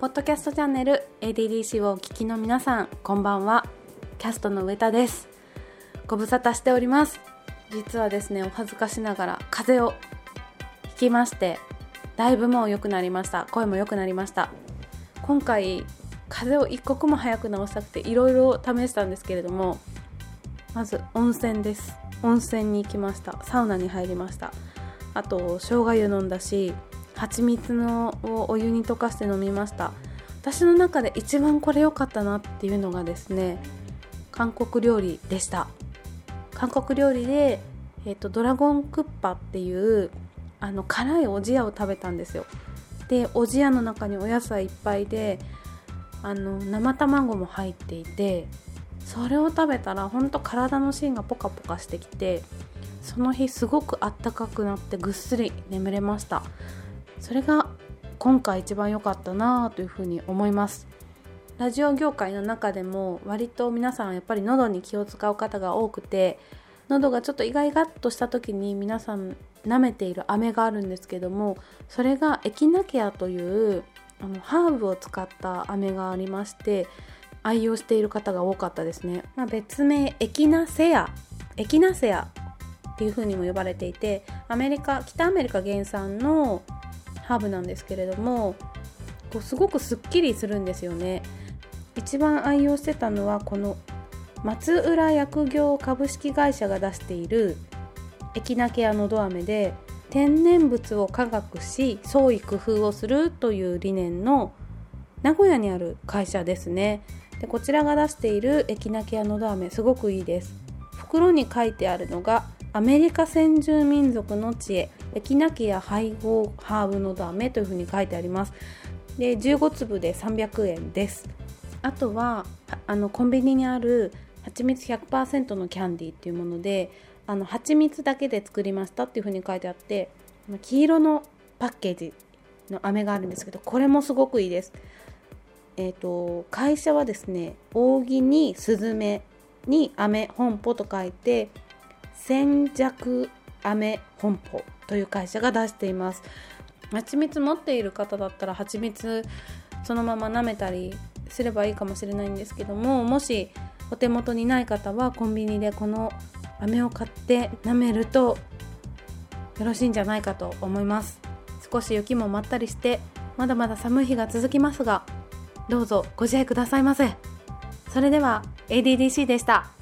ポッドキャストチャンネル ADDC をお聞きの皆さんこんばんは。キャストの上田です。ご無沙汰しております。実はですねお恥ずかしながら風邪をひきましてだいぶもう良くなりました。声も良くなりました。今回風邪を一刻も早く治したくていろいろ試したんですけれどもまず温泉です。温泉に行きました。サウナに入りました。あと生姜湯飲んだし蜂蜜のをお湯に溶かして飲みました。私の中で一番これ良かったなっていうのがですね韓国料理でした。韓国料理で、えーと、ドラゴンクッパっていうあの辛いおじやを食べたんですよ。でおじやの中にお野菜いっぱいであの生卵も入っていてそれを食べたらほんと体の芯がポカポカしてきてその日すごくあったかくなってぐっすり眠れました。それが今回一番良かったなというふうに思います。ラジオ業界の中でも割と皆さんやっぱり喉に気を使う方が多くて喉がちょっとイガイガッとした時に皆さん舐めている飴があるんですけどもそれがエキナケアというあのハーブを使った飴がありまして愛用している方が多かったですね、まあ、別名エキナセア。エキナセアっていう風にも呼ばれていてアメリカ北アメリカ原産のハーブなんですけれどもこうすごくすっきりするんですよね。一番愛用してたのはこの松浦薬業株式会社が出しているエキナケアのど飴で天然物を科学し創意工夫をするという理念の名古屋にある会社ですね。でこちらが出しているエキナケアのど飴すごくいいです。袋に書いてあるのがアメリカ先住民族の知恵エキナキア配合ハーブのダメというふうに書いてあります。で15粒で300円です。あとはあのコンビニにある蜂蜜100%のキャンディーっていうものであの蜂蜜だけで作りましたっていうふうに書いてあって黄色のパッケージの飴があるんですけどこれもすごくいいです。えーと、会社はですね扇にスズメに飴本舗と書いて千弱飴本舗という会社が出しています。蜂蜜持っている方だったら蜂蜜そのまま舐めたりすればいいかもしれないんですけどももしお手元にない方はコンビニでこの飴を買って舐めるとよろしいんじゃないかと思います。少し雪もまったりしてまだまだ寒い日が続きますがどうぞご自愛くださいませ。それでは ADDC でした。